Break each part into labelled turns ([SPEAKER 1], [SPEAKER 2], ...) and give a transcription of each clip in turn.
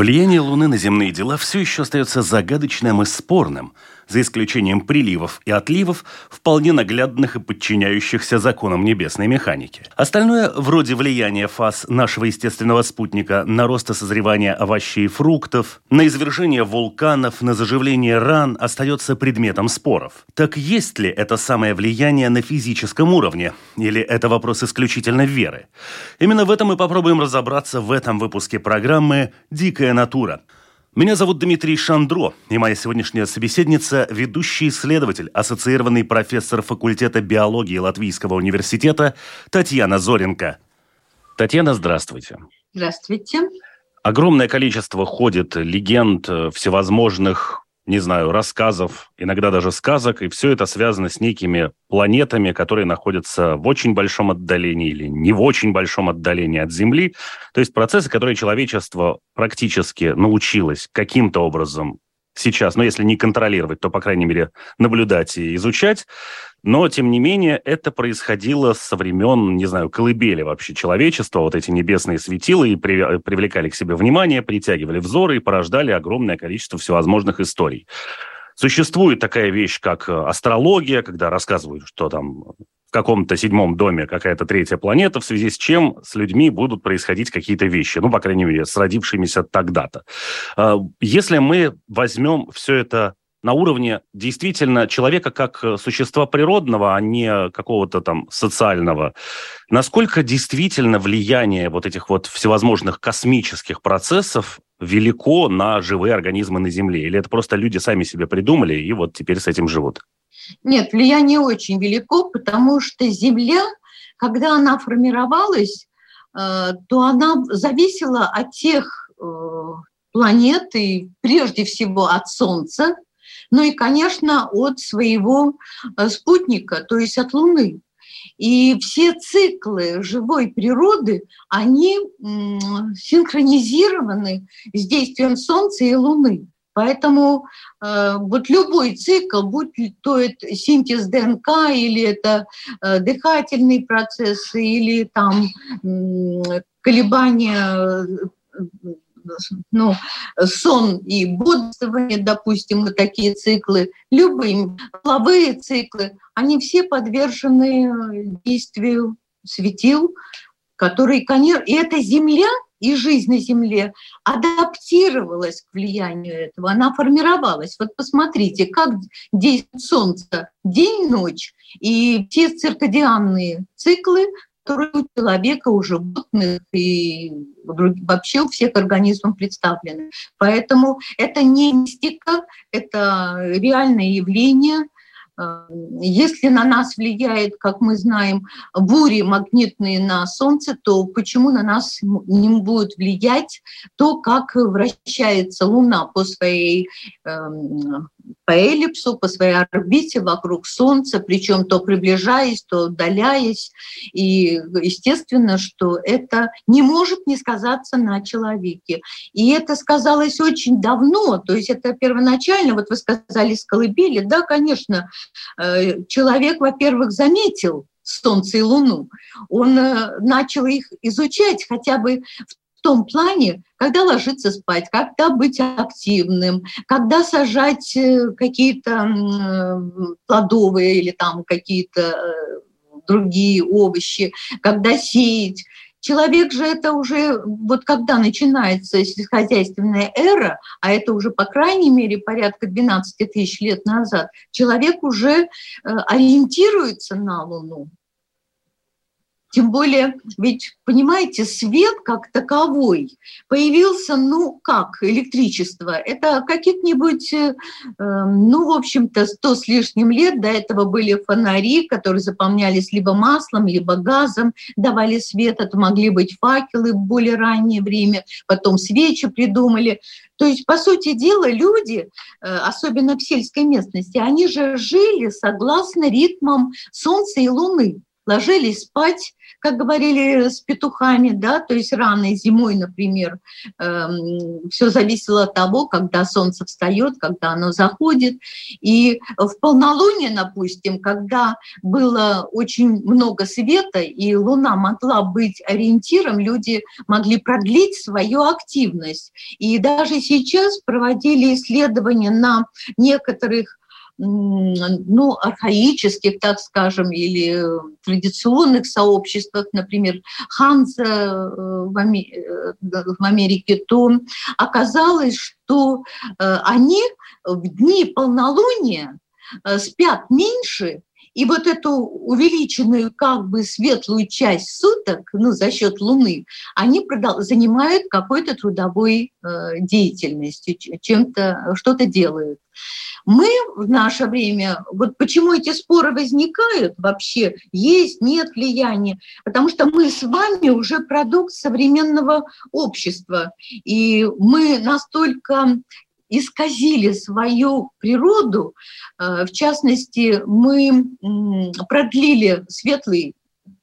[SPEAKER 1] Влияние Луны на земные дела все еще остается загадочным и спорным – за исключением приливов и отливов, вполне наглядных и подчиняющихся законам небесной механики. Остальное, вроде влияния фаз нашего естественного спутника на рост и созревание овощей и фруктов, на извержение вулканов, на заживление ран, остается предметом споров. Так есть ли это самое влияние на физическом уровне? Или это вопрос исключительно веры? Именно в этом мы попробуем разобраться в этом выпуске программы «Дикая натура». Меня зовут Дмитрий Шандро, и моя сегодняшняя собеседница – ведущий исследователь, ассоциированный профессор факультета биологии Латвийского университета Татьяна Зоренко. Татьяна, здравствуйте.
[SPEAKER 2] Здравствуйте.
[SPEAKER 1] Огромное количество ходит легенд э, всевозможных не знаю, рассказов, иногда даже сказок, и все это связано с некими планетами, которые находятся в очень большом отдалении или не в очень большом отдалении от Земли. То есть процессы, которые человечество практически научилось каким-то образом сейчас, но если не контролировать, то, по крайней мере, наблюдать и изучать. Но, тем не менее, это происходило со времен, не знаю, колыбели вообще человечества. Вот эти небесные светила и привлекали к себе внимание, притягивали взоры и порождали огромное количество всевозможных историй. Существует такая вещь, как астрология, когда рассказывают, что там в каком-то седьмом доме какая-то третья планета, в связи с чем с людьми будут происходить какие-то вещи, ну, по крайней мере, с родившимися тогда-то. А, если мы возьмем все это на уровне действительно человека как существа природного, а не какого-то там социального. Насколько действительно влияние вот этих вот всевозможных космических процессов велико на живые организмы на Земле? Или это просто люди сами себе придумали и вот теперь с этим живут?
[SPEAKER 2] Нет, влияние очень велико, потому что Земля, когда она формировалась, э, то она зависела от тех э, планет и прежде всего от Солнца, ну и, конечно, от своего э, спутника, то есть от Луны. И все циклы живой природы, они синхронизированы с действием Солнца и Луны. Поэтому э, вот любой цикл, будь то это синтез ДНК или это э, дыхательные процессы или там э, колебания ну, сон и бодрствование, допустим, вот такие циклы, любые половые циклы, они все подвержены действию светил, которые, конечно, и эта Земля и жизнь на Земле адаптировалась к влиянию этого, она формировалась. Вот посмотрите, как действует Солнце день-ночь, и все циркадианные циклы которые у человека, у животных и вообще у всех организмов представлены. Поэтому это не мистика, это реальное явление – если на нас влияет, как мы знаем, бури магнитные на Солнце, то почему на нас не будет влиять то, как вращается Луна по своей эм, по эллипсу, по своей орбите вокруг Солнца, причем то приближаясь, то удаляясь. И естественно, что это не может не сказаться на человеке. И это сказалось очень давно, то есть это первоначально, вот вы сказали с колыбели, да, конечно, э, человек, во-первых, заметил Солнце и Луну, он э, начал их изучать хотя бы в в том плане, когда ложиться спать, когда быть активным, когда сажать э, какие-то плодовые или там какие-то э, другие овощи, когда сеять. Человек же это уже, вот когда начинается сельскохозяйственная эра, а это уже по крайней мере порядка 12 тысяч лет назад, человек уже э, ориентируется на Луну. Тем более, ведь, понимаете, свет как таковой появился, ну как, электричество. Это каких-нибудь, э, ну, в общем-то, сто с лишним лет до этого были фонари, которые заполнялись либо маслом, либо газом, давали свет. Это могли быть факелы в более раннее время, потом свечи придумали. То есть, по сути дела, люди, э, особенно в сельской местности, они же жили согласно ритмам Солнца и Луны ложились спать, как говорили с петухами, да, то есть рано зимой, например, э, эм, все зависело от того, когда солнце встает, когда оно заходит. И в полнолуние, допустим, когда было очень много света, и Луна могла быть ориентиром, люди могли продлить свою активность. И даже сейчас проводили исследования на некоторых ну, архаических, так скажем, или традиционных сообществах, например, Ханза э, в Америке, то оказалось, что э, они в дни полнолуния э, спят меньше, и вот эту увеличенную как бы светлую часть суток, ну, за счет Луны, они занимают какой-то трудовой э, деятельностью, чем-то, что-то делают. Мы в наше время, вот почему эти споры возникают вообще, есть, нет влияния, потому что мы с вами уже продукт современного общества, и мы настолько исказили свою природу. Э, в частности, мы продлили светлый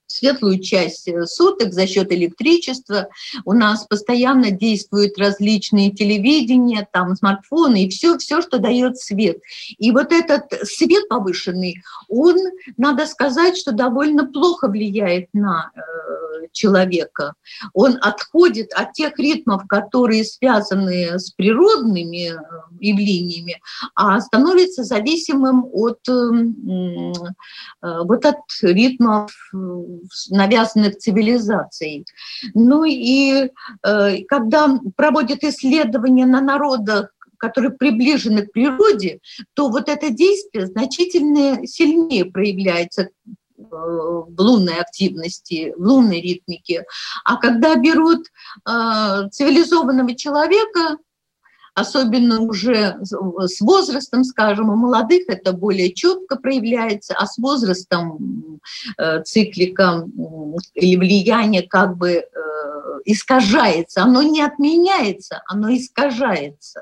[SPEAKER 2] светлую часть э, суток за счет электричества. У нас постоянно действуют различные телевидения, там смартфоны и все, все, что дает свет. И вот этот свет повышенный, он, надо сказать, что довольно плохо влияет на э, человека. Он отходит от тех ритмов, которые связаны с природными э, явлениями, а становится зависимым от, эм, э, вот от ритмов, э, навязанных цивилизацией. Ну и когда проводят исследования на народах, которые приближены к природе, то вот это действие значительно сильнее проявляется в лунной активности, в лунной ритмике. А когда берут э, цивилизованного человека, особенно уже с возрастом, скажем, у молодых это более четко проявляется, а с возрастом э, циклика или влияние как бы э, искажается. Оно не отменяется, оно искажается.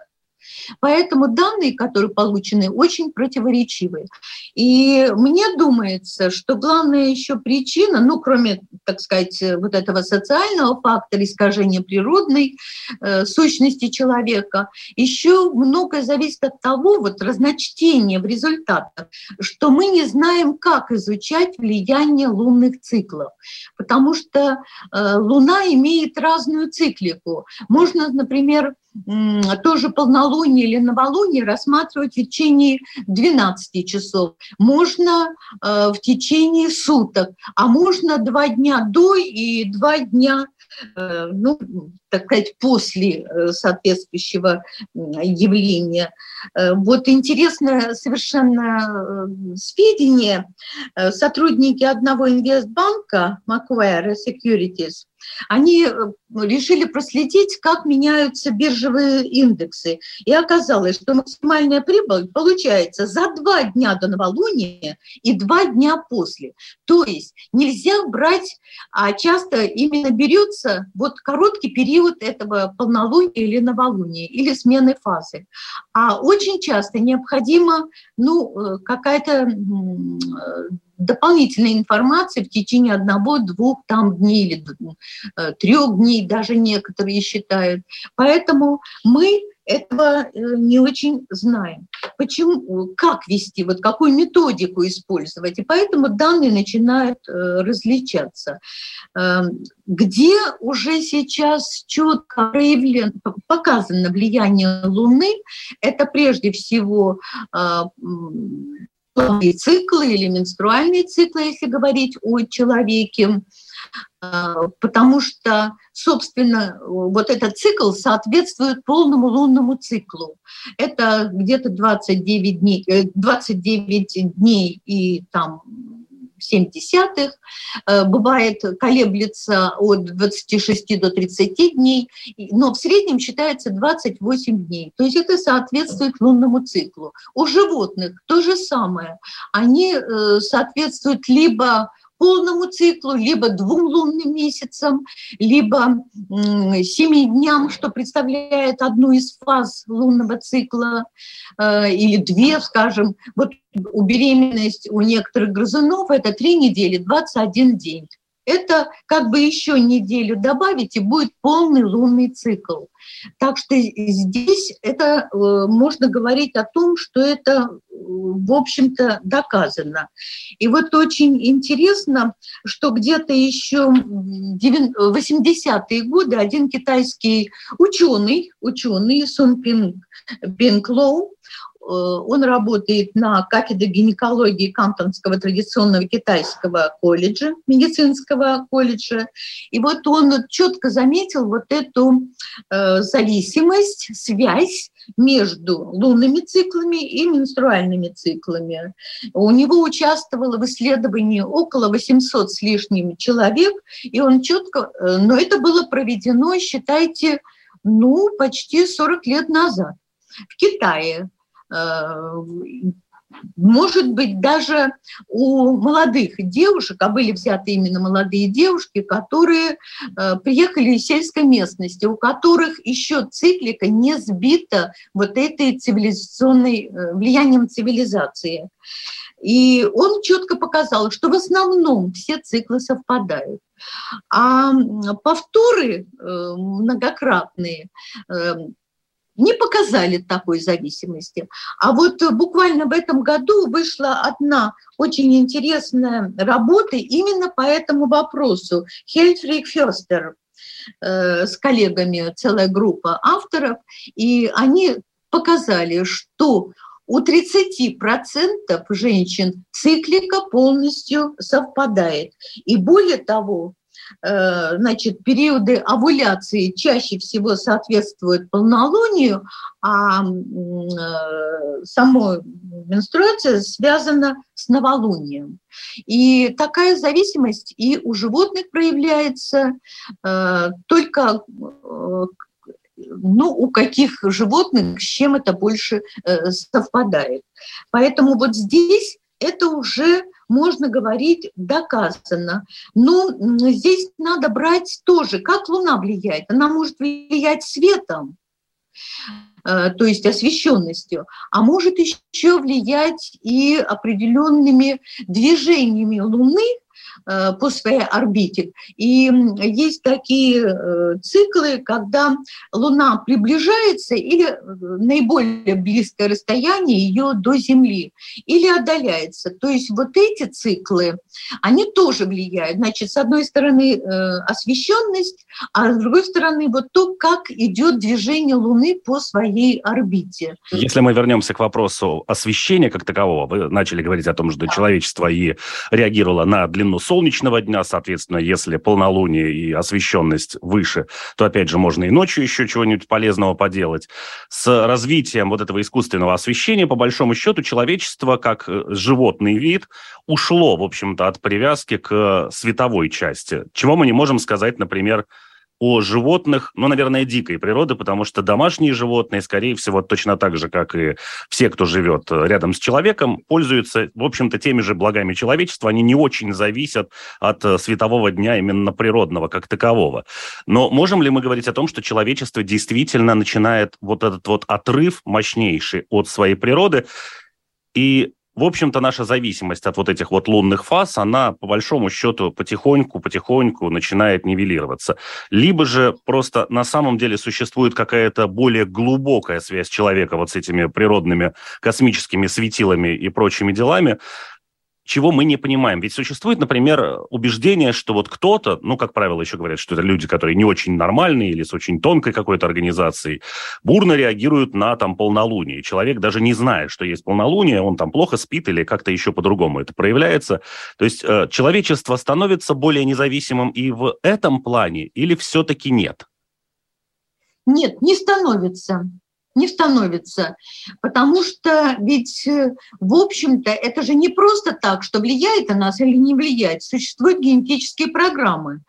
[SPEAKER 2] Поэтому данные, которые получены, очень противоречивые. И мне думается, что главная еще причина, ну, кроме, так сказать, вот этого социального фактора искажения природной э, сущности человека, еще многое зависит от того, вот разночтения в результатах, что мы не знаем, как изучать влияние лунных циклов, потому что э, Луна имеет разную циклику. Можно, например, тоже полнолуние или новолуние рассматривать в течение 12 часов. Можно э, в течение суток, а можно два дня до и два дня Э, ну, так сказать, после э, соответствующего явления. Э, вот интересное совершенно сведение. Сотрудники одного инвестбанка, Macquarie Securities, они решили проследить, как меняются биржевые индексы. И оказалось, что максимальная прибыль получается за два дня до новолуния и два дня после. То есть нельзя брать, а часто именно берется вот короткий период этого полнолуния или новолуния, или смены фазы. А очень часто необходимо ну, э, какая-то дополнительной информации в течение одного, двух там дней или э, трех дней, даже некоторые считают. Поэтому мы этого э, не очень знаем. Почему, как вести, вот какую методику использовать. И поэтому данные начинают э, различаться. Эм, где уже сейчас четко проявлено, показано влияние Луны, это прежде всего циклы или менструальные циклы, если говорить о человеке, а, потому что, собственно, вот этот цикл соответствует полному лунному циклу. Это где-то 29 дней, 29 э, дней и там э, бывает колеблется от 26 до 30 дней, но в среднем считается 28 дней. То есть это соответствует лунному циклу. У животных то же самое. Они э, соответствуют либо полному циклу, либо двум лунным месяцам, либо семи дням, что представляет одну из фаз лунного цикла, э, или две, скажем. Вот у беременность у некоторых грызунов это три недели, 21 день это как бы еще неделю добавить, и будет полный лунный цикл. Так что здесь это э, можно говорить о том, что это, в общем-то, доказано. И вот очень интересно, что где-то еще в 80-е годы один китайский ученый, ученый Сун Пинг, Пинг Лоу, Э, он работает на кафедре гинекологии Камптонского традиционного китайского колледжа, медицинского колледжа. И вот он четко заметил вот эту э, зависимость, связь между лунными циклами и менструальными циклами. У него участвовало в исследовании около 800 с лишним человек, и он четко, э, но это было проведено, считайте, ну, почти 40 лет назад в Китае. Э, может быть, даже у молодых девушек, а были взяты именно молодые девушки, которые э, приехали из сельской местности, у которых еще циклика не сбита вот этой цивилизационной, э, влиянием цивилизации. И он четко показал, что в основном все циклы совпадают. А повторы многократные не показали такой зависимости. А вот буквально в этом году вышла одна очень интересная работа именно по этому вопросу. Хельфрик Фёстер э, с коллегами, целая группа авторов, и они показали, что у 30% женщин циклика полностью совпадает. И более того, Э, значит, периоды овуляции чаще всего соответствуют полнолунию, а э, сама менструация связана с новолунием. И такая зависимость и у животных проявляется э, только ну, у каких животных, с чем это больше совпадает. Поэтому вот здесь это уже можно говорить доказано. Но здесь надо брать тоже, как Луна влияет. Она может влиять светом, э, то есть освещенностью, а может еще влиять и определенными движениями Луны, по своей орбите. И есть такие э, циклы, когда Луна приближается или э, наиболее близкое расстояние ее до Земли, или отдаляется. То есть вот эти циклы, они тоже влияют. Значит, с одной стороны освещенность, а с другой стороны вот то, как идет движение Луны по своей орбите.
[SPEAKER 1] Если мы вернемся к вопросу освещения как такового, вы начали говорить о том, что да. человечество и реагировало на длину Солнца, солнечного дня, соответственно, если полнолуние и освещенность выше, то, опять же, можно и ночью еще чего-нибудь полезного поделать. С развитием вот этого искусственного освещения, по большому счету, человечество, как э, животный вид, ушло, в общем-то, от привязки к световой части. Чего мы не можем сказать, например, о животных, ну, наверное, дикой природы, потому что домашние животные, скорее всего, точно так же, как и все, кто живет рядом с человеком, пользуются, в общем-то, теми же благами человечества. Они не очень зависят от э, светового дня именно природного как такового. Но можем ли мы говорить о том, что человечество действительно начинает вот этот вот отрыв мощнейший от своей природы, и в общем-то, наша зависимость от вот этих вот лунных фаз, она по большому счету потихоньку-потихоньку начинает нивелироваться. Либо же просто на самом деле существует какая-то более глубокая связь человека вот с этими природными космическими светилами и прочими делами, чего мы не понимаем. Ведь существует, например, убеждение, что вот кто-то, ну, как правило, еще говорят, что это люди, которые не очень нормальные или с очень тонкой какой-то организацией, бурно реагируют на там полнолуние. Человек даже не знает, что есть полнолуние, он там плохо спит или как-то еще по-другому это проявляется. То есть э, человечество становится более независимым и в этом плане или все-таки нет?
[SPEAKER 2] Нет, не становится. Не становится, потому что ведь, э, в общем-то, это же не просто так, что влияет на нас или не влияет. Существуют генетические программы.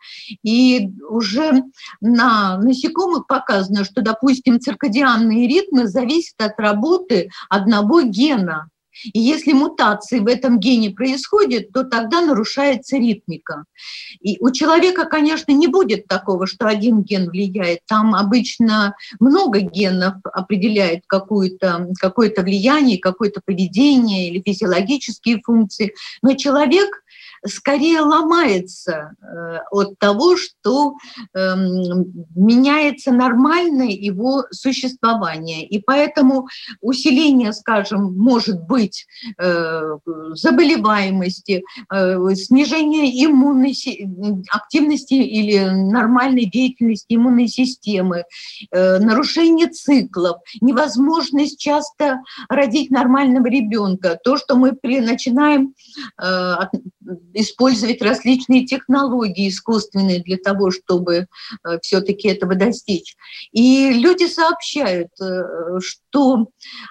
[SPEAKER 2] И уже на насекомых показано, что, допустим, циркадианные ритмы зависят от работы одного гена. И если мутации в этом гене происходят, то тогда нарушается ритмика. И у человека, конечно, не будет такого, что один ген влияет. Там обычно много генов определяет какое-то какое влияние, какое-то поведение или физиологические функции. Но человек скорее ломается э, от того, что эм, меняется нормальное его существование. И поэтому усиление, скажем, может быть э, заболеваемости, э, снижение иммунной активности или нормальной деятельности иммунной системы, нарушение циклов, невозможность часто родить нормального ребенка, то, что мы начинаем использовать различные технологии искусственные для того, чтобы э, все-таки этого достичь. И люди сообщают, э, что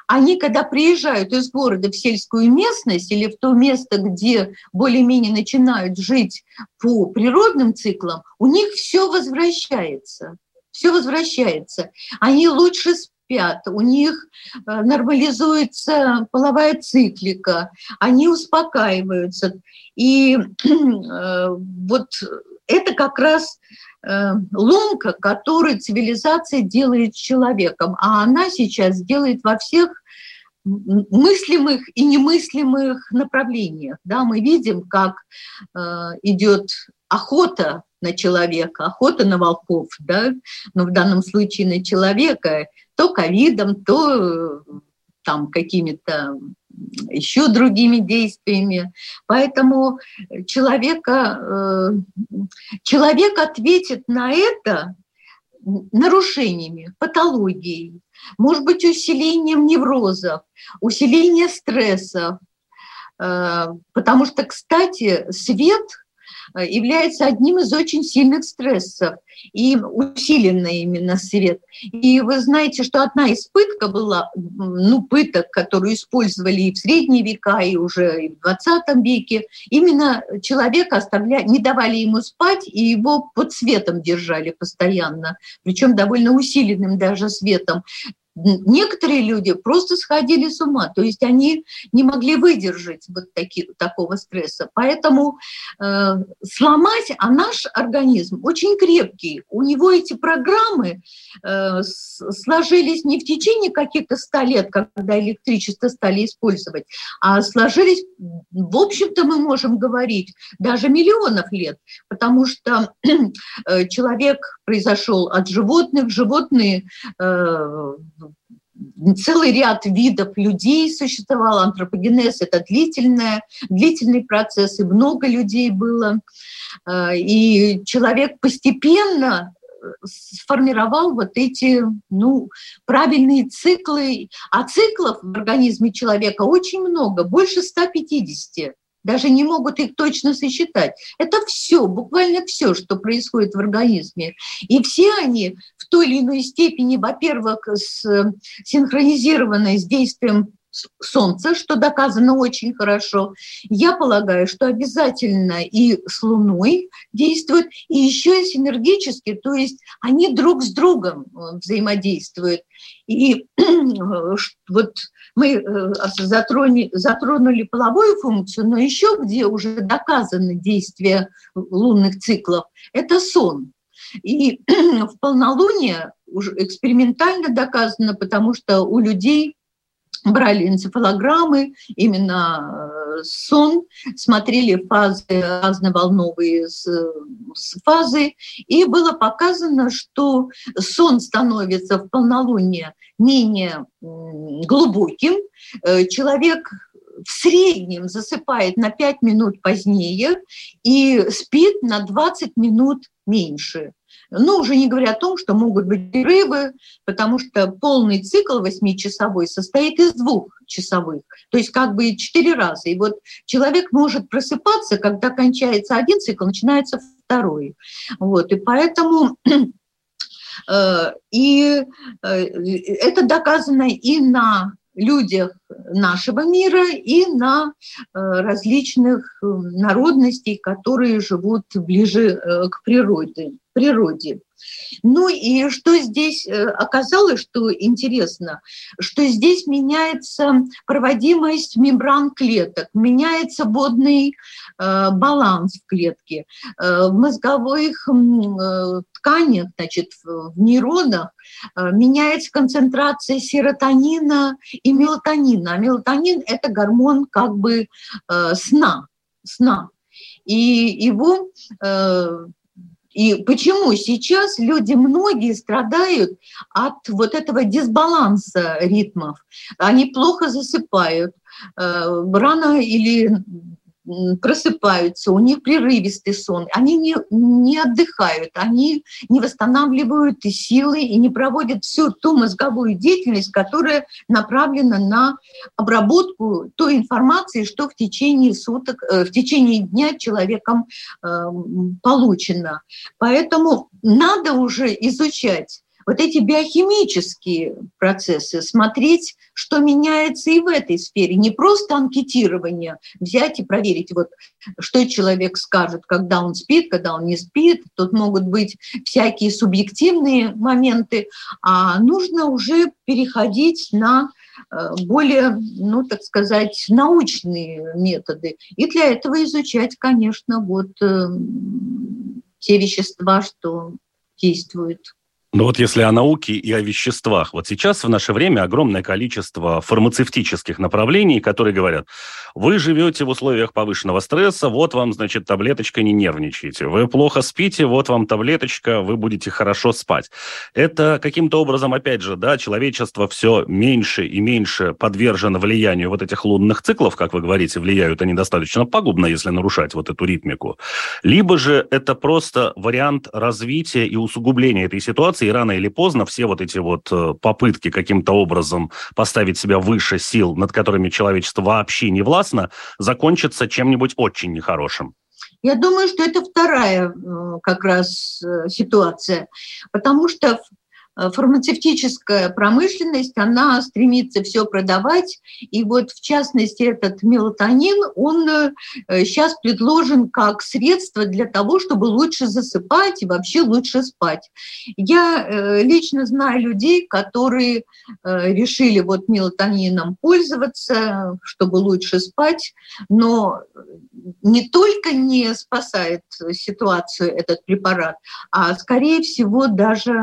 [SPEAKER 2] они, когда приезжают из города в сельскую местность или в то место, где более-менее начинают жить по природным циклам, у них все возвращается все возвращается. Они лучше спят, у них э, нормализуется половая циклика, они успокаиваются. И э, вот это как раз э, ломка, которую цивилизация делает человеком, а она сейчас делает во всех мыслимых и немыслимых направлениях. Да, мы видим, как идет охота на человека, охота на волков, да, но в данном случае на человека, то ковидом, то там какими-то еще другими действиями. Поэтому человека, э, человек ответит на это нарушениями, патологией, может быть, усилением неврозов, усилением стрессов. Э, потому что, кстати, свет – Э, является одним из очень сильных стрессов, и усиленно именно свет. И вы знаете, что одна из пыток была, ну, пыток, которую использовали и в средние века, и уже и в 20 веке, именно человека оставляли, не давали ему спать, и его под светом держали постоянно, причем довольно усиленным даже светом некоторые люди просто сходили с ума, то есть они не могли выдержать вот таки, такого стресса. Поэтому э, сломать, а наш организм очень крепкий, у него эти программы э, сложились не в течение каких-то ста лет, когда электричество стали использовать, а сложились, в общем-то, мы можем говорить, даже миллионов лет, потому что э, человек произошел от животных, животные э, целый ряд видов людей существовал. Антропогенез – это длительное, длительный процесс, и много людей было. Э, и человек постепенно сформировал вот эти ну, правильные циклы. А циклов в организме человека очень много, больше 150 даже не могут их точно сосчитать. Это все, буквально все, что происходит в организме. И все они в той или иной степени, во-первых, синхронизированы с действием Солнца, что доказано очень хорошо. Я полагаю, что обязательно и с Луной действуют, и еще и синергически, то есть они друг с другом э, взаимодействуют. И вот мы э, затронули, затронули половую функцию, но еще где уже доказано действие лунных циклов, это сон. И в полнолуние уже экспериментально доказано, потому что у людей брали энцефалограммы, именно э, сон, смотрели фазы, разноволновые фазы, и было показано, что сон становится в полнолуние менее глубоким, э, человек в среднем засыпает на 5 минут позднее и спит на 20 минут меньше. Ну, уже не говоря о том, что могут быть рыбы, потому что полный цикл восьмичасовой состоит из двух часовых, то есть как бы четыре раза. И вот человек может просыпаться, когда кончается один цикл, начинается второй. Вот, и поэтому И это доказано и на людях нашего мира и на различных народностей, которые живут ближе к природе. Природе. Ну и что здесь э, оказалось, что интересно, что здесь меняется проводимость мембран клеток, меняется водный э, баланс в клетке. Э, в мозговых тканях, значит, в нейронах меняется концентрация серотонина и мелатонина. А мелатонин – это гормон как бы сна, сна. И его и почему сейчас люди многие страдают от вот этого дисбаланса ритмов? Они плохо засыпают, э, рано или просыпаются, у них прерывистый сон, они не, не отдыхают, они не восстанавливают и силы и не проводят всю ту мозговую деятельность, которая направлена на обработку той информации, что в течение суток, э, в течение дня человеком э, получено. Поэтому надо уже изучать вот эти биохимические процессы, смотреть, что меняется и в этой сфере. Не просто анкетирование, взять и проверить, вот, что человек скажет, когда он спит, когда он не спит. Тут могут быть всякие субъективные моменты, а нужно уже переходить на э, более, ну, так сказать, научные методы. И для этого изучать, конечно, вот э, те вещества, что действуют.
[SPEAKER 1] Но вот если о науке и о веществах, вот сейчас в наше время огромное количество фармацевтических направлений, которые говорят, вы живете в условиях повышенного стресса, вот вам, значит, таблеточка, не нервничайте. Вы плохо спите, вот вам таблеточка, вы будете хорошо спать. Это каким-то образом, опять же, да, человечество все меньше и меньше подвержено влиянию вот этих лунных циклов, как вы говорите, влияют они достаточно пагубно, если нарушать вот эту ритмику. Либо же это просто вариант развития и усугубления этой ситуации, и рано или поздно все вот эти вот э, попытки каким-то образом поставить себя выше сил, над которыми человечество вообще не властно, закончатся чем-нибудь очень нехорошим.
[SPEAKER 2] Я думаю, что это вторая э, как раз э, ситуация, потому что фармацевтическая промышленность, она стремится все продавать. И вот, в частности, этот мелатонин, он сейчас э, предложен как средство для того, чтобы лучше засыпать и вообще лучше спать. Я э, лично знаю людей, которые решили вот мелатонином пользоваться, чтобы лучше спать, но не только не спасает ситуацию этот препарат, а, скорее всего, даже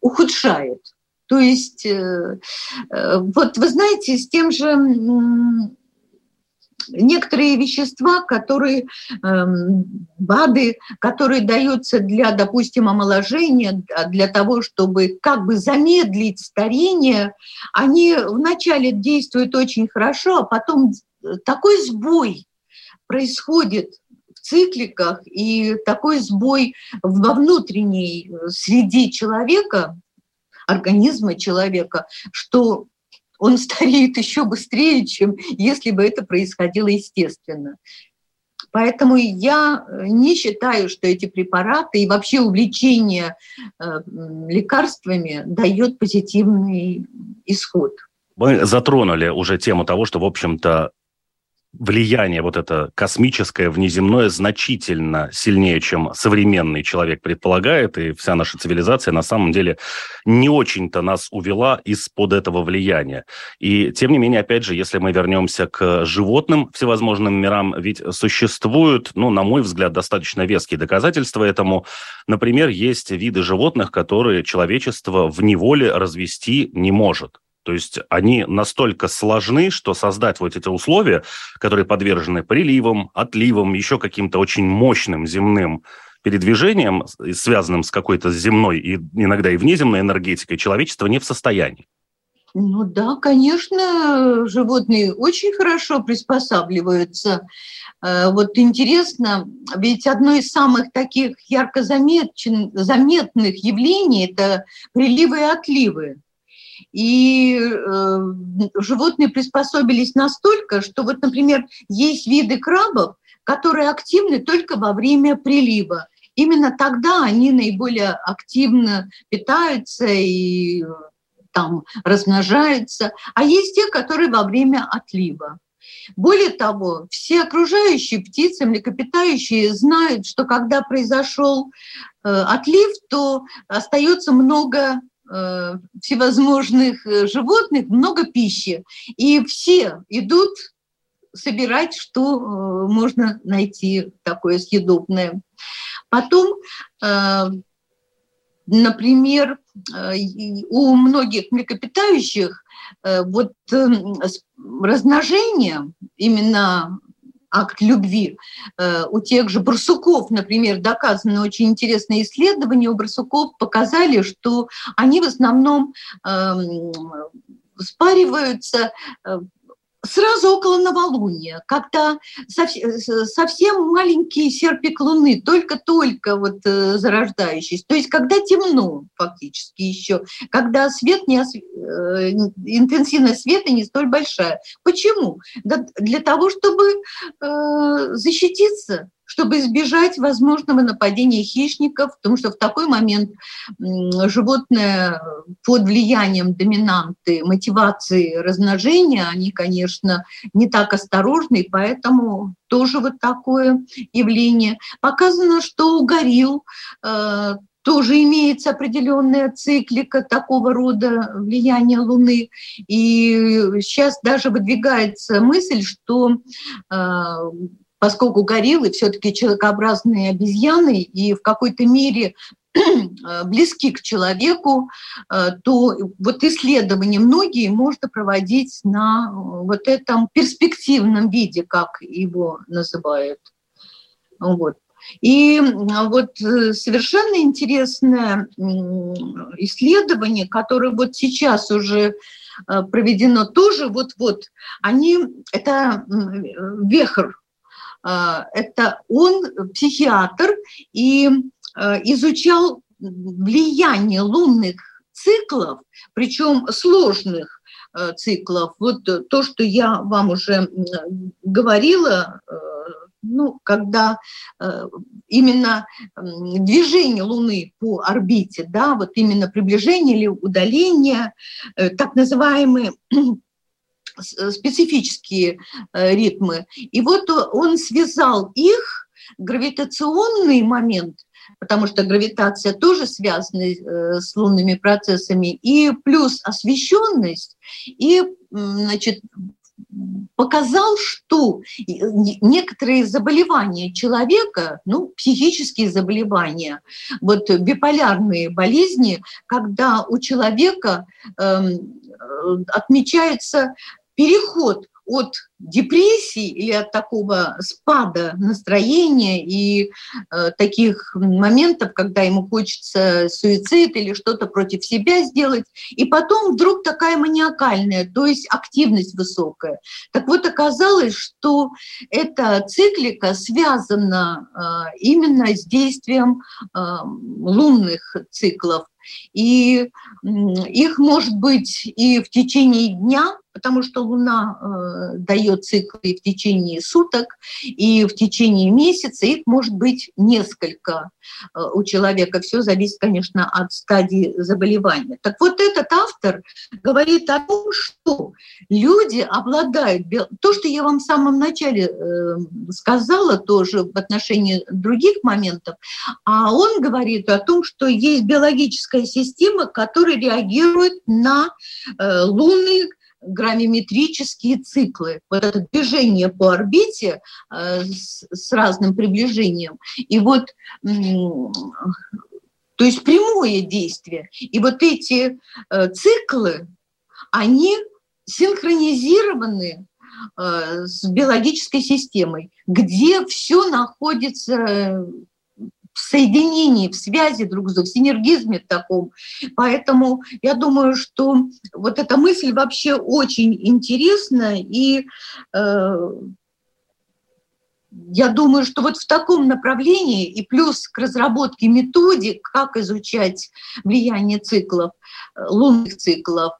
[SPEAKER 2] ухудшает. То есть, э, э, вот вы знаете, с тем же некоторые вещества, которые эм, БАДы, которые даются для, допустим, омоложения, для того, чтобы как бы замедлить старение, они вначале действуют очень хорошо, а потом такой сбой происходит цикликах, и такой сбой во внутренней э, среде человека, организма человека, что он стареет еще быстрее, чем если бы это происходило естественно. Поэтому я э, не считаю, что эти препараты и вообще увлечение э, лекарствами дает позитивный исход.
[SPEAKER 1] Мы затронули уже тему того, что, в общем-то, влияние вот это космическое, внеземное значительно сильнее, чем современный человек предполагает, и вся наша цивилизация на самом деле не очень-то нас увела из-под этого влияния. И тем не менее, опять же, если мы вернемся к животным всевозможным мирам, ведь существуют, ну, на мой взгляд, достаточно веские доказательства этому. Например, есть виды животных, которые человечество в неволе развести не может. То есть они настолько сложны, что создать вот эти условия, которые подвержены приливам, отливам, еще каким-то очень мощным земным передвижением, связанным с какой-то земной и иногда и внеземной энергетикой, человечество не в состоянии.
[SPEAKER 2] Ну да, конечно, животные очень хорошо приспосабливаются. Э, вот интересно, ведь одно из самых таких ярко заметных явлений – это приливы и отливы. И э, животные приспособились настолько, что вот, например, есть виды крабов, которые активны только во время прилива. именно тогда они наиболее активно питаются и там размножаются, а есть те, которые во время отлива. Более того, все окружающие птицы, млекопитающие знают, что когда произошел э, отлив, то остается много э, всевозможных э, животных, много пищи. И все идут собирать, что можно найти такое съедобное. Потом, например, у многих млекопитающих Э, вот размножение, именно акт любви. Э, у тех же барсуков, например, доказаны очень интересные исследования. У барсуков показали, что они в основном эм, спариваются э, сразу около новолуния, когда совсем маленький серпик Луны, только-только вот э, зарождающийся, то есть когда темно фактически еще, когда свет не, э, интенсивность света не столь большая. Почему? для того, чтобы э, защититься чтобы избежать возможного нападения хищников, потому что в такой момент животное под влиянием доминанты, мотивации размножения, они, конечно, не так осторожны, и поэтому тоже вот такое явление. Показано, что у горилл э, тоже имеется определенная циклика такого рода влияния Луны. И сейчас даже выдвигается мысль, что э, поскольку гориллы все-таки человекообразные обезьяны и в какой-то мере э, близки к человеку, э, то вот исследования многие можно проводить на э, вот этом перспективном виде, как его называют. Вот. И вот совершенно интересное исследование, которое вот сейчас уже проведено тоже вот-вот, они, это Вехр это он психиатр и а, изучал влияние лунных циклов, причем сложных а, циклов. Вот то, что я вам уже говорила, ну, когда именно движение Луны по орбите, да, вот именно приближение или удаление, э, так называемые Э, специфические э, ритмы. И вот он связал их, гравитационный момент, потому что гравитация тоже связана э, с лунными процессами, и плюс освещенность, и значит, показал, что некоторые заболевания человека, ну, психические заболевания, вот биполярные болезни, когда у человека э, отмечается переход от депрессии или от такого спада настроения и э, таких моментов, когда ему хочется суицид или что-то против себя сделать, и потом вдруг такая маниакальная, то есть активность высокая. Так вот оказалось, что эта циклика связана э, именно с действием э, лунных циклов. И их может быть и в течение дня, потому что Луна э, дает циклы в течение суток, и в течение месяца их может быть несколько э, у человека. Все зависит, конечно, от стадии заболевания. Так вот этот автор говорит о том, что люди обладают... То, что я вам в самом начале э, сказала тоже в отношении других моментов, а он говорит о том, что есть биологическая система, которая реагирует на э, лунные граммиметрические циклы, вот это движение по орбите э, с, разным приближением. И вот, то есть прямое действие. И вот эти э, циклы, они синхронизированы э, с биологической системой, где все находится соединении, в связи друг с другом, в синергизме таком. Поэтому я думаю, что вот эта мысль вообще очень интересна, и э, я думаю, что вот в таком направлении и плюс к разработке методик, как изучать влияние циклов, э, лунных циклов,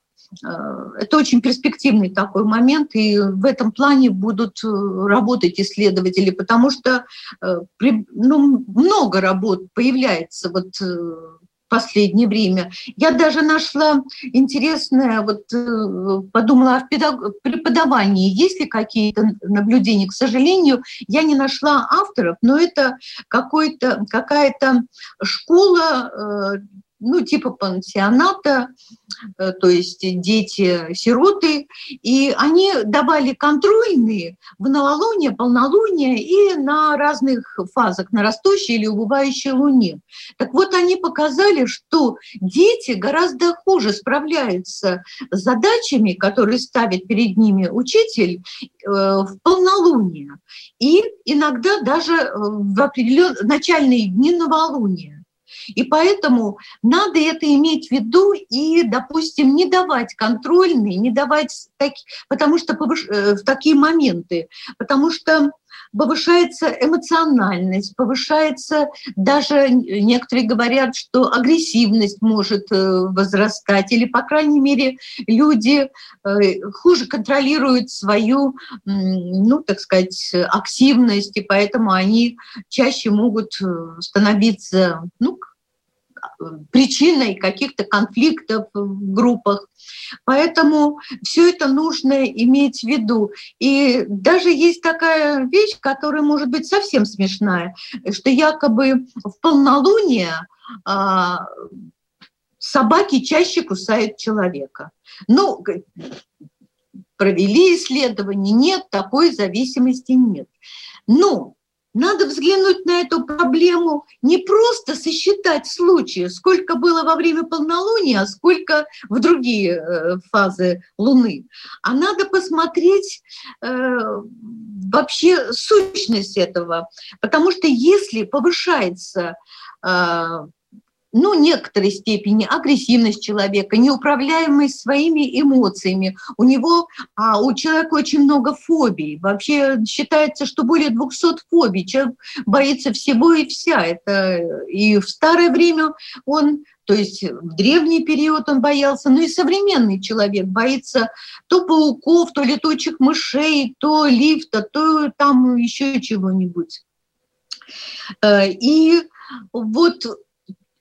[SPEAKER 2] это очень перспективный такой момент, и в этом плане будут работать исследователи, потому что ну, много работ появляется вот последнее время. Я даже нашла интересное, вот э, подумала о преподавании, есть ли какие-то наблюдения. К сожалению, я не нашла авторов, но это какая-то школа э, ну, типа пансионата, э, то есть дети-сироты, и они давали контрольные в новолуние, полнолуние и на разных фазах, на растущей или убывающей луне. Так вот, они показали, что дети гораздо хуже справляются с задачами, которые ставит перед ними учитель э, в полнолуние, и иногда даже в определенные начальные дни новолуния. И поэтому надо это иметь в виду и, допустим, не давать контрольные, не давать такие, потому что повыш... Э, в такие моменты, потому что повышается эмоциональность, повышается даже, некоторые говорят, что агрессивность может э, возрастать, или, по крайней мере, люди э, хуже контролируют свою, ну, так сказать, активность, и поэтому они чаще могут становиться, ну, причиной каких-то конфликтов в группах. Поэтому все это нужно иметь в виду. И даже есть такая вещь, которая может быть совсем смешная, что якобы в полнолуние а, собаки чаще кусают человека. Ну, провели исследование, нет, такой зависимости нет. Но надо взглянуть на эту проблему, не просто сосчитать случаи, сколько было во время полнолуния, а сколько в другие э, фазы Луны, а надо посмотреть э, вообще сущность этого. Потому что если повышается э, ну, некоторой степени агрессивность человека, неуправляемость своими эмоциями. У него, а у человека очень много фобий. Вообще считается, что более 200 фобий. Человек боится всего и вся. Это и в старое время он то есть в древний период он боялся, но и современный человек боится то пауков, то летучих мышей, то лифта, то там еще чего-нибудь. Э, и вот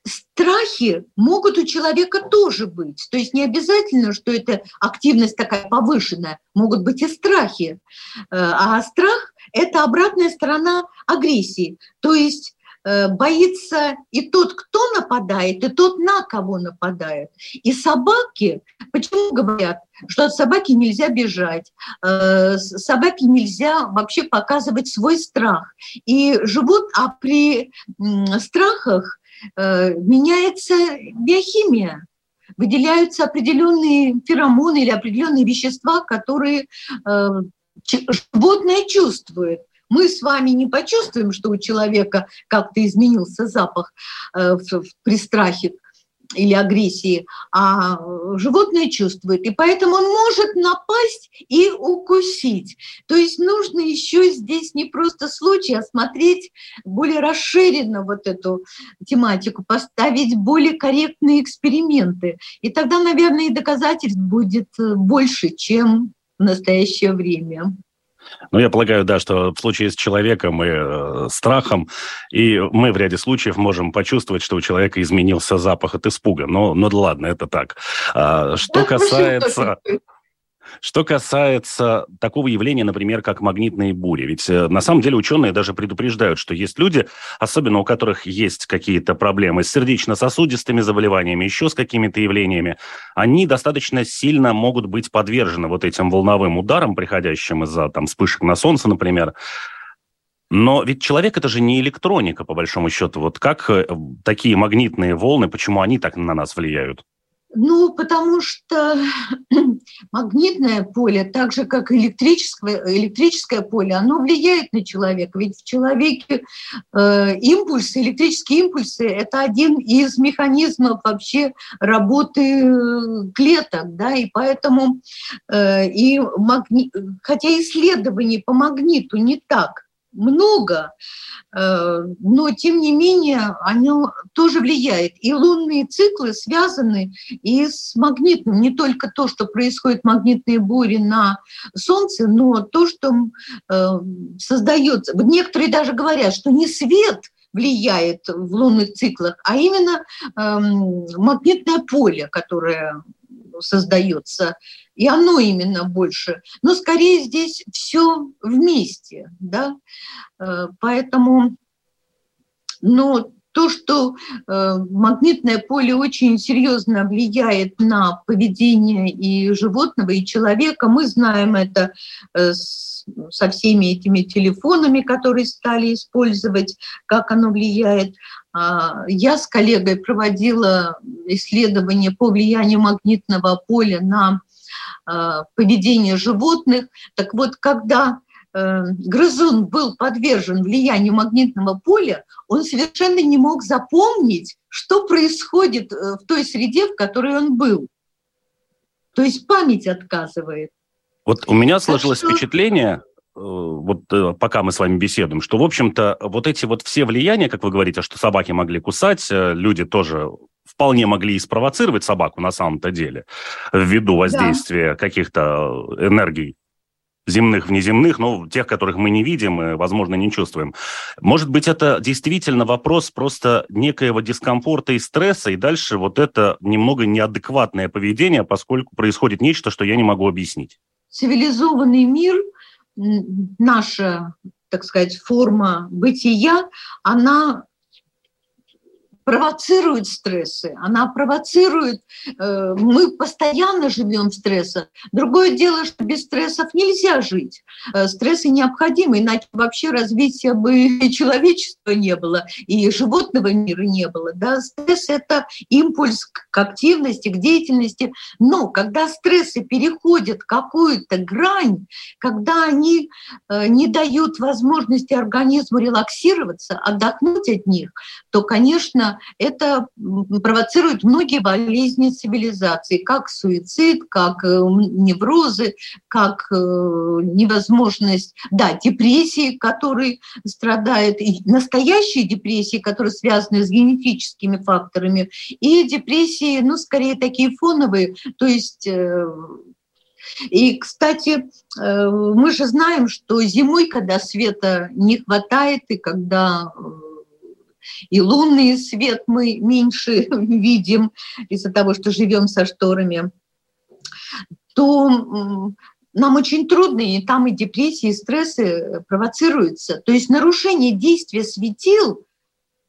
[SPEAKER 2] страхи могут у человека тоже быть. То есть не обязательно, что это активность такая повышенная, могут быть и страхи. Э, а страх – это обратная сторона агрессии. То есть э, боится и тот, кто нападает, и тот, на кого нападает. И собаки, почему говорят, что от собаки нельзя бежать, э, собаке нельзя вообще показывать свой страх. И живут, а при страхах меняется биохимия, выделяются определенные феромоны или определенные вещества, которые э, животное чувствует. Мы с вами не почувствуем, что у человека как-то изменился запах э, при страхе, или агрессии, а животное чувствует. И поэтому он может напасть и укусить. То есть нужно еще здесь не просто случай, а смотреть более расширенно вот эту тематику, поставить более корректные эксперименты. И тогда, наверное, и доказательств будет больше, чем в настоящее время.
[SPEAKER 1] Ну, я полагаю, да, что в случае с человеком и э, страхом, и мы в ряде случаев можем почувствовать, что у человека изменился запах от испуга. Но, ну, ладно, это так. А, что касается... Что касается такого явления, например, как магнитные бури, ведь э, на самом деле ученые даже предупреждают, что есть люди, особенно у которых есть какие-то проблемы с сердечно-сосудистыми заболеваниями, еще с какими-то явлениями, они достаточно сильно могут быть подвержены вот этим волновым ударам, приходящим из-за там вспышек на солнце, например. Но ведь человек это же не электроника, по большому счету. Вот как э, такие магнитные волны, почему они так на нас влияют?
[SPEAKER 2] Ну, потому что магнитное поле, так же как электрическое, электрическое поле, оно влияет на человека. Ведь в человеке э, импульсы, электрические импульсы – это один из механизмов вообще работы э, клеток, да, и поэтому, э, и магни... хотя исследований по магниту не так много, э, но тем не менее оно тоже влияет. И лунные циклы связаны и с магнитным, не только то, что происходят магнитные бури на Солнце, но то, что э, создается. Некоторые даже говорят, что не свет влияет в лунных циклах, а именно эм, магнитное поле, которое создается, и оно именно больше. Но скорее здесь все вместе, да, э, поэтому, но то, что э, магнитное поле очень серьезно влияет на поведение и животного, и человека, мы знаем это э, с, со всеми этими телефонами, которые стали использовать, как оно влияет. А, я с коллегой проводила исследование по влиянию магнитного поля на а, поведение животных. Так вот, когда э, грызун был подвержен влиянию магнитного поля, он совершенно не мог запомнить, что происходит э, в той среде, в которой он был. То есть память отказывает.
[SPEAKER 1] Вот у меня сложилось что... впечатление, Э, вот пока мы с вами беседуем, что, в общем-то, вот эти вот все влияния, как вы говорите, что собаки могли кусать, люди тоже вполне могли и спровоцировать собаку на самом-то деле, ввиду воздействия да. каких-то энергий земных, внеземных, но тех, которых мы не видим и, возможно, не чувствуем. Может быть, это действительно вопрос просто некоего дискомфорта и стресса, и дальше вот это немного неадекватное поведение, поскольку происходит нечто, что я не могу объяснить.
[SPEAKER 2] Цивилизованный мир – наша, так сказать, форма бытия, она провоцирует стрессы, она провоцирует, э, мы постоянно живем в стрессах. Другое дело, что без стрессов нельзя жить. Э, стрессы необходимы, иначе вообще развития бы человечества не было, и животного мира не было. Да? Стресс – это импульс к активности, к деятельности. Но когда стрессы переходят какую-то грань, когда они э, не дают возможности организму релаксироваться, отдохнуть от них, то, конечно, это провоцирует многие болезни цивилизации, как суицид, как э, неврозы, как э, невозможность, да, депрессии, которые страдают, и настоящие депрессии, которые связаны с генетическими факторами, и депрессии, ну, скорее такие фоновые, то есть э, и, кстати, мы же знаем, что зимой, когда света не хватает, и когда и лунный свет мы меньше видим из-за того, что живем со шторами, то нам очень трудно, и там и депрессии, и стрессы провоцируются. То есть нарушение действия светил,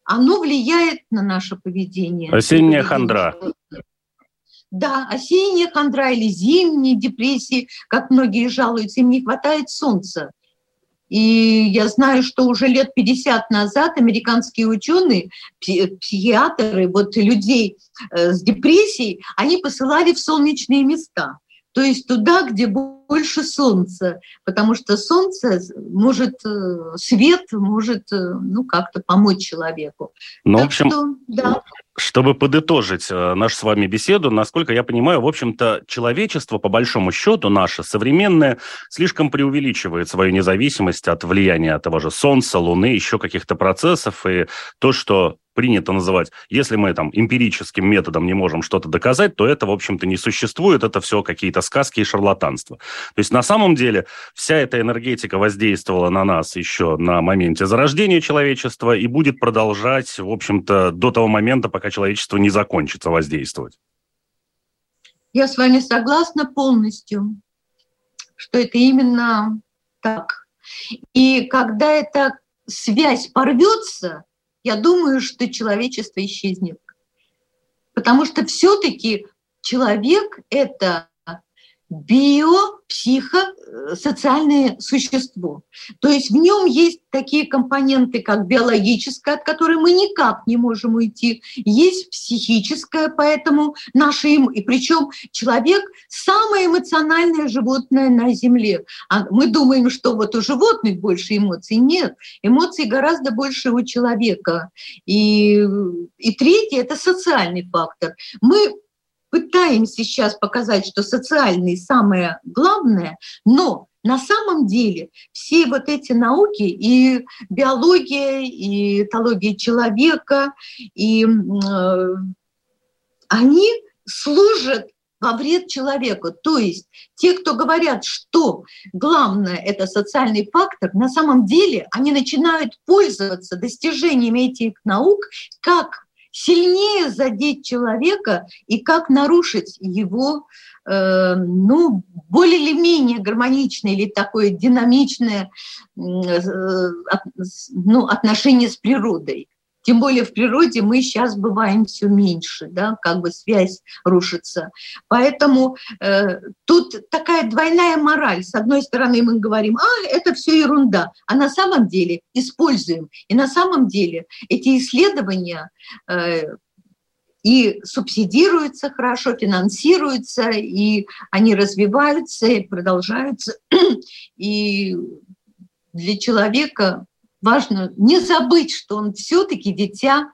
[SPEAKER 2] оно влияет на наше поведение.
[SPEAKER 1] Осенняя хандра.
[SPEAKER 2] Да, осенняя хандра или зимние депрессии, как многие жалуются, им не хватает солнца. И я знаю, что уже лет 50 назад американские ученые, психиатры, вот людей э, с депрессией, они посылали в солнечные места. То есть туда, где больше солнца, потому что солнце может, э, свет может э, ну, как-то помочь человеку.
[SPEAKER 1] Ну, так в общем, что, да. Чтобы подытожить э, нашу с вами беседу, насколько я понимаю, в общем-то, человечество, по большому счету, наше современное, слишком преувеличивает свою независимость от влияния того же Солнца, Луны, еще каких-то процессов, и то, что принято называть, если мы там эмпирическим методом не можем что-то доказать, то это, в общем-то, не существует, это все какие-то сказки и шарлатанство. То есть на самом деле вся эта энергетика воздействовала на нас еще на моменте зарождения человечества и будет продолжать, в общем-то, до того момента, пока человечество не закончится воздействовать.
[SPEAKER 2] Я с вами согласна полностью, что это именно так. И когда эта связь порвется, я думаю, что человечество исчезнет. Потому что все-таки человек – это биопсихосоциальное существо. То есть в нем есть такие компоненты, как биологическое, от которой мы никак не можем уйти, есть психическое, поэтому наше им, и причем человек самое эмоциональное животное на Земле. А мы думаем, что вот у животных больше эмоций. Нет, эмоций гораздо больше у человека. И, и третье – это социальный фактор. Мы пытаемся сейчас показать, что социальный самое главное, но на самом деле все вот эти науки, и биология, и этология человека, и э, они служат во вред человеку. То есть те, кто говорят, что главное – это социальный фактор, на самом деле они начинают пользоваться достижениями этих наук как сильнее задеть человека и как нарушить его э, ну, более или менее гармоничное или такое динамичное э, ну, отношение с природой. Тем более в природе мы сейчас бываем все меньше, да, как бы связь рушится. Поэтому э, тут такая двойная мораль. С одной стороны мы говорим, а, это все ерунда, а на самом деле используем. И на самом деле эти исследования э, и субсидируются хорошо, финансируются, и они развиваются и продолжаются. И для человека важно не забыть, что он все-таки дитя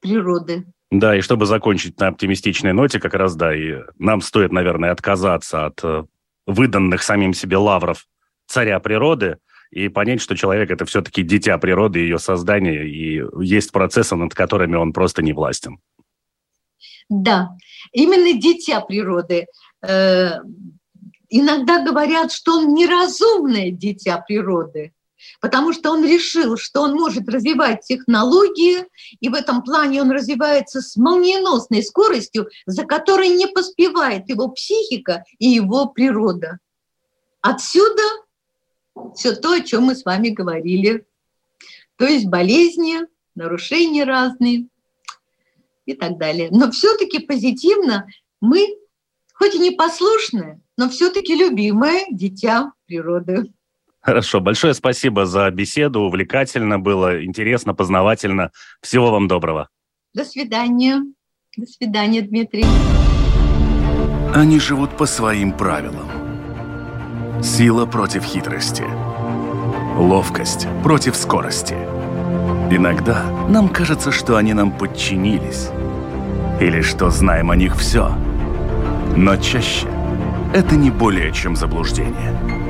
[SPEAKER 2] природы.
[SPEAKER 1] Да, и чтобы закончить на оптимистичной ноте, как раз, да, и нам стоит, наверное, отказаться от э, выданных самим себе лавров царя природы и понять, что человек – это все-таки дитя природы, ее создание, и есть процессы, над которыми он просто не властен.
[SPEAKER 2] Да, именно дитя природы. Э, иногда говорят, что он неразумное дитя природы потому что он решил, что он может развивать технологии, и в этом плане он развивается с молниеносной скоростью, за которой не поспевает его психика и его природа. Отсюда все то, о чем мы с вами говорили. То есть болезни, нарушения разные и так далее. Но все-таки позитивно мы, хоть и непослушные, но все-таки любимое дитя природы.
[SPEAKER 1] Хорошо, большое спасибо за беседу. Увлекательно было, интересно, познавательно. Всего вам доброго.
[SPEAKER 2] До свидания. До свидания, Дмитрий.
[SPEAKER 3] Они живут по своим правилам. Сила против хитрости. Ловкость против скорости. Иногда нам кажется, что они нам подчинились. Или что знаем о них все. Но чаще это не более чем заблуждение.